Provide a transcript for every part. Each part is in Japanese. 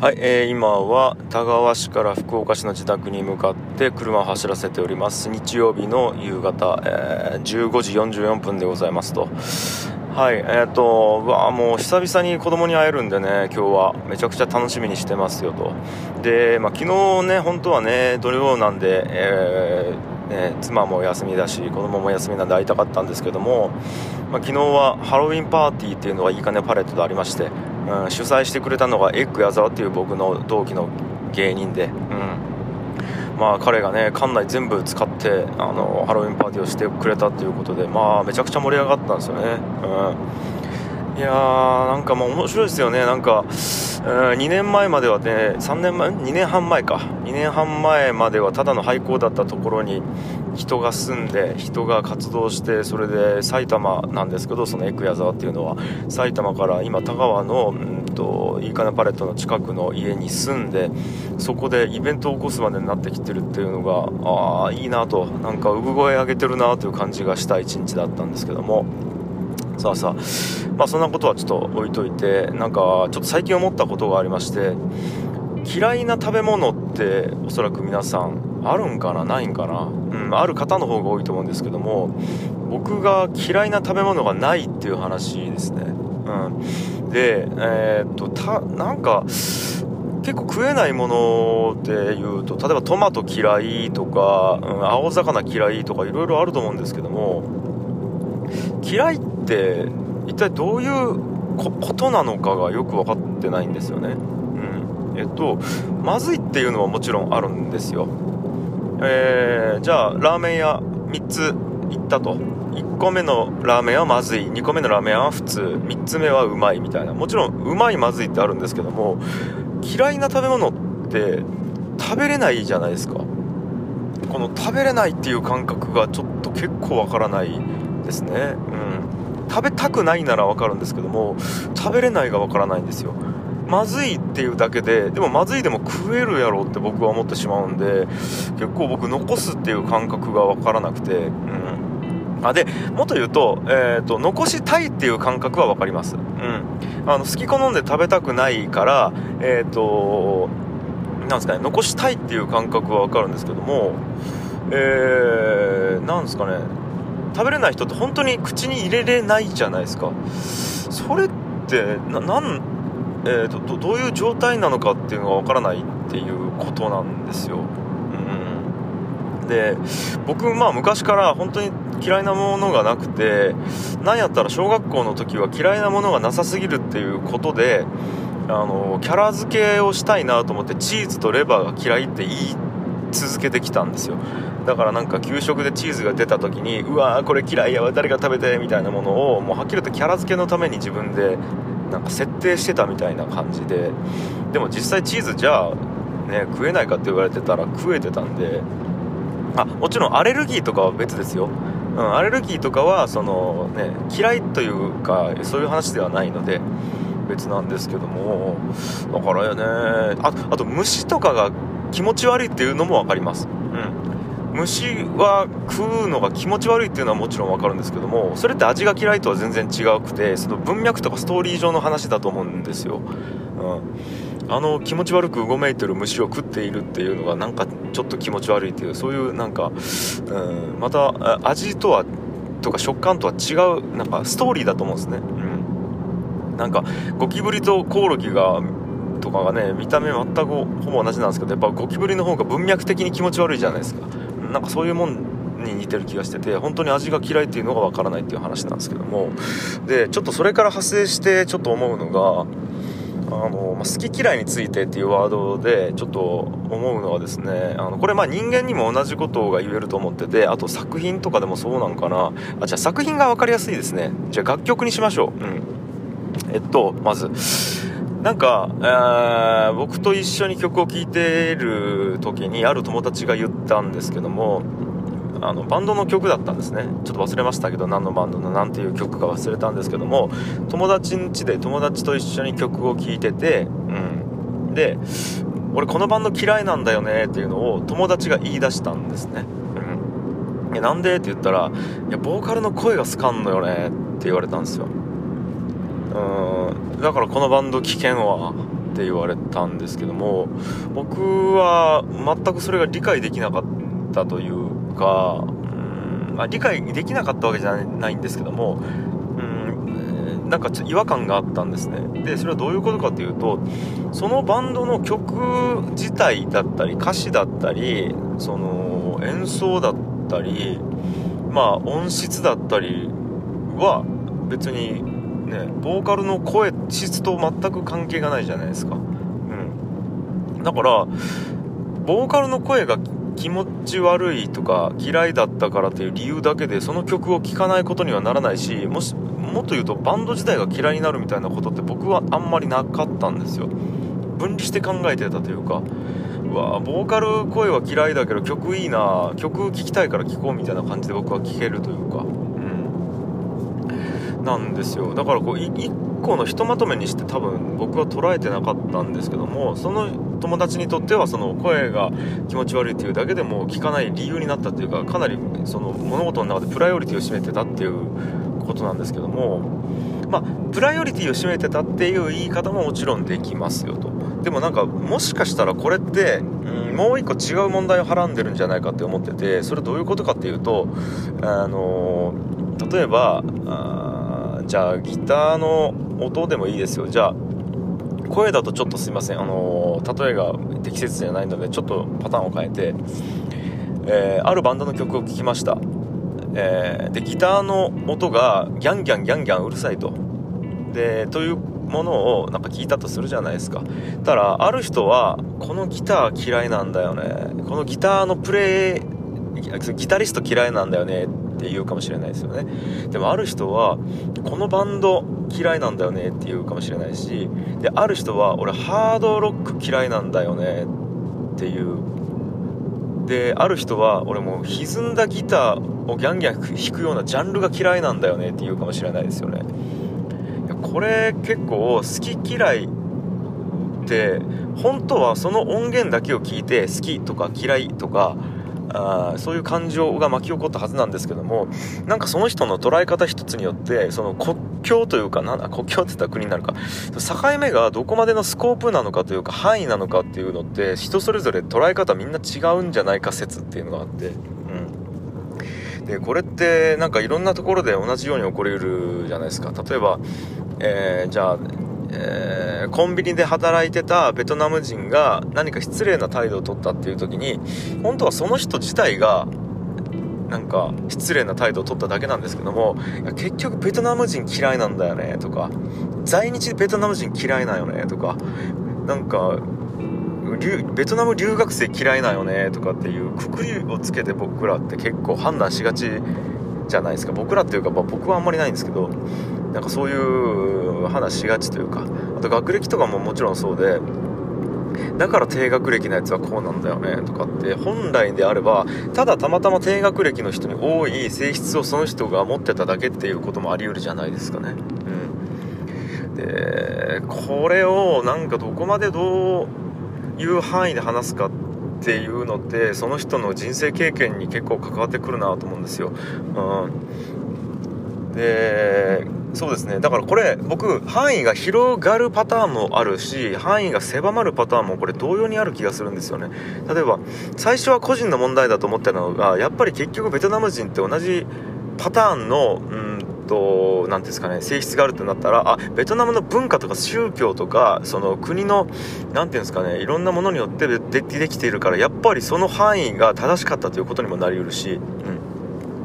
はい、えー、今は田川市から福岡市の自宅に向かって車を走らせております。日曜日の夕方、えー、15時44分でございますと。はいえーと、とわもう久々に子供に会えるんでね今日は。めちゃくちゃ楽しみにしてますよと。で、まあ、昨日ね本当はね土曜なんで、えーね、妻も休みだし子供も休みなんで会いたかったんですけども、まあ、昨日はハロウィンパーティーっていうのがいいかねパレットでありまして、うん、主催してくれたのがエッグ矢沢っていう僕の同期の芸人で、うん。まあ、彼がね館内全部使ってあのハロウィンパーティーをしてくれたということで、まあ、めちゃくちゃ盛り上がったんですよね。うん。いやーなんかもう面白いですよね、なんか、うん、2年前まではね、3年前、2年半前か、2年半前まではただの廃校だったところに人が住んで、人が活動して、それで埼玉なんですけど、そのエクヤ沢っていうのは、埼玉から今、田川の、うんと、いいかなパレットの近くの家に住んで、そこでイベントを起こすまでになってきてるっていうのが、ああ、いいなと、なんか産声上げてるなという感じがした一日だったんですけども。さあさあ、まあそんなことはちょっと置いといて、なんかちょっと最近思ったことがありまして、嫌いな食べ物っておそらく皆さんあるんかな？ないんかな？うん、ある方の方が多いと思うんですけども、僕が嫌いな食べ物がないっていう話ですね。うん。で、えー、っと、た、なんか、結構食えないもので言うと、例えばトマト嫌いとか、うん、青魚嫌いとかいろいろあると思うんですけども、嫌いって一体どういうことなのかがよく分かってないんですよね。うん。えっと、まずいっていうのはもちろんあるんですよ。えー、じゃあ、ラーメン屋3つ行ったと。1個目のラーメンはまずい、2個目のラーメンは普通、3つ目はうまいみたいな。もちろん、うまいまずいってあるんですけども、嫌いな食べ物って食べれないじゃないですか。この食べれないっていう感覚がちょっと結構わからないですね。うん。食べたくないならわかるんですけども、食べれないがわからないんですよ。まずいっていうだけで、でもまずいでも食えるやろって僕は思ってしまうんで、結構僕残すっていう感覚がわからなくて、うん。あ、で、もっと言うと、えっ、ー、と、残したいっていう感覚はわかります。うん。あの、好き好んで食べたくないから、えっ、ー、と、なんですかね、残したいっていう感覚はわかるんですけども、えー、なんですかね、食べれない人って本当に口に入れれないじゃないですかそれってななえーと、どどういう状態なのかっていうのがわからないっていうことなんですよ、うん、で僕まあ昔から本当に嫌いなものがなくて何やったら小学校の時は嫌いなものがなさすぎるっていうことであのキャラ付けをしたいなと思ってチーズとレバーが嫌いって言い続けてきたんですよ。だからなんか給食でチーズが出た時にうわーこれ嫌いやわ誰が食べてみたいなものをもうはっきり言ってキャラ付けのために自分でなんか設定してたみたいな感じででも実際チーズじゃあね食えないかって言われてたら食えてたんであもちろんアレルギーとかは別ですよ。うん、アレルギーとかはその、ね、嫌いというかそういう話ではないので別なんですけどもだからよねああと虫とかが気持ち悪いっていうのも分かります。虫は食うのが気持ち悪いっていうのはもちろん分かるんですけどもそれって味が嫌いとは全然違うくてその文脈とかストーリー上の話だと思うんですよ、うん、あの気持ち悪くうごめいてる虫を食っているっていうのがなんかちょっと気持ち悪いっていうそういうなんか、うん、また味とはとか食感とは違うなんかストーリーだと思うんですね、うん、なんかゴキブリとコオロギがとかがね見た目全くほぼ同じなんですけどやっぱゴキブリの方が文脈的に気持ち悪いじゃないですか。なんかそういうもんに似てる気がしてて本当に味が嫌いっていうのがわからないっていう話なんですけども。でちょっとそれから派生してちょっと思うのがあの、まあ、好き嫌いについてっていうワードでちょっと思うのはですねあのこれまあ人間にも同じことが言えると思っててあと作品とかでもそうなんかな。あじゃあ作品が分かりやすいですね。じゃあ楽曲にしましょう。うん。えっとまずなんか、え、僕と一緒に曲を聴いている時にある友達が言ったんですけどもあのバンドの曲だったんですね。ちょっと忘れましたけど何のバンドの何ていう曲か忘れたんですけども友達ん家で友達と一緒に曲を聴いてて、うん、で俺このバンド嫌いなんだよねっていうのを友達が言い出したんですね、うん、なんで？って言ったらいやボーカルの声が好かんのよねって言われたんですよ。うん。だからこのバンド危険はって言われたんですけども僕は全くそれが理解できなかったというか、うん。まあ、理解できなかったわけじゃないんですけども、うん、なんかちょ違和感があったんですね。でそれはどういうことかというとそのバンドの曲自体だったり歌詞だったりその演奏だったりまあ音質だったりは別にねボーカルの声質と全く関係がないじゃないですか。うん。だからボーカルの声が気持ち悪いとか嫌いだったからという理由だけでその曲を聴かないことにはならないしもしもっと言うとバンド自体が嫌いになるみたいなことって僕はあんまりなかったんですよ。分離して考えてたというか。うわボーカル声は嫌いだけど曲いいな曲聴きたいから聴こうみたいな感じで僕は聴けるというか。なんですよ。だからこう1個のひとまとめにして多分僕は捉えてなかったんですけどもその友達にとってはその声が気持ち悪いっていうだけでも聞かない理由になったっていうかかなりその物事の中でプライオリティを占めてたっていうことなんですけどもまあプライオリティを占めてたっていう言い方ももちろんできますよと。でもなんかもしかしたらこれって、うん、もう一個違う問題をはらんでるんじゃないかって思っててそれどういうことかっていうとあの例えばじゃあギターの音でもいいですよ。じゃあ声だとちょっとすいません。あの例えが適切じゃないのでちょっとパターンを変えて、えー、あるバンドの曲を聴きました、えー、でギターの音がギャンギャンギャンギャンうるさいと。でというものをなんか聞いたとするじゃないですか。ただある人はこのギター嫌いなんだよね。このギターのプレイギタリスト嫌いなんだよね。って言うかもしれないですよね。でもある人はこのバンド嫌いなんだよねって言うかもしれないしである人は俺ハードロック嫌いなんだよねっていう。である人は俺もう歪んだギターをギャンギャン弾くようなジャンルが嫌いなんだよねって言うかもしれないですよね。これ結構好き嫌いって本当はその音源だけを聞いて好きとか嫌いとかあそういう感情が巻き起こったはずなんですけどもなんかその人の捉え方一つによってその国境というかなん国境って言ったら国になるか。境目がどこまでのスコープなのかというか範囲なのかっていうのって人それぞれ捉え方みんな違うんじゃないか説っていうのがあって。うん。でこれってなんかいろんなところで同じように起こりうるじゃないですか。例えば、えー、じゃあえー、コンビニで働いてたベトナム人が何か失礼な態度を取ったっていう時に本当はその人自体がなんか失礼な態度を取っただけなんですけども結局ベトナム人嫌いなんだよねとか在日ベトナム人嫌いなよねとかなんかベトナム留学生嫌いなよねとかっていうくくりをつけて僕らって結構判断しがちじゃないですか。僕らっていうか、ま、僕はあんまりないんですけどなんかそういう話しがちというかあと学歴とかももちろんそうでだから低学歴のやつはこうなんだよねとかって本来であればただたまたま低学歴の人に多い性質をその人が持ってただけっていうこともあり得るじゃないですかね。うん、でこれをなんかどこまでどういう範囲で話すかっていうのってその人の人生経験に結構関わってくるなと思うんですよ。うん、でそうですね。だからこれ僕範囲が広がるパターンもあるし範囲が狭まるパターンもこれ同様にある気がするんですよね。例えば最初は個人の問題だと思ってたのがやっぱり結局ベトナム人って同じパターンのうんと何ですかね性質があるってなったらあベトナムの文化とか宗教とかその国の何ていうんですかねいろんなものによってでできているからやっぱりその範囲が正しかったということにもなりうるし、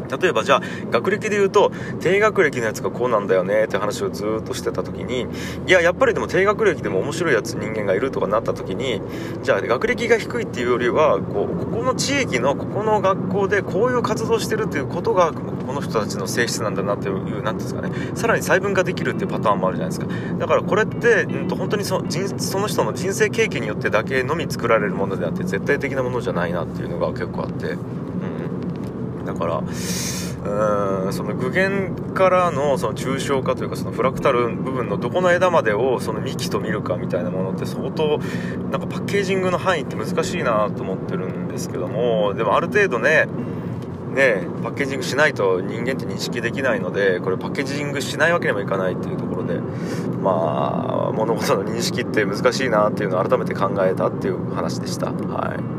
例えばじゃあ学歴で言うと低学歴のやつがこうなんだよねって話をずっとしてた時にいややっぱりでも低学歴でも面白いやつ人間がいるとかなった時にじゃあ学歴が低いっていうよりはこうここの地域のここの学校でこういう活動してるっていうことがこの人たちの性質なんだなっていう何ですかねさらに細分化できるっていうパターンもあるじゃないですかだからこれって、うん、と本当にそのその人の人生経験によってだけのみ作られるものであって絶対的なものじゃないなっていうのが結構あって。だからうんその具現からのその抽象化というかそのフラクタル部分のどこの枝までをその幹と見るかみたいなものって相当なんかパッケージングの範囲って難しいなと思ってるんですけどもでもある程度ねねパッケージングしないと人間って認識できないのでこれパッケージングしないわけにもいかないっていうところでまあ物事の認識って難しいなっていうのを改めて考えたっていう話でした。はい。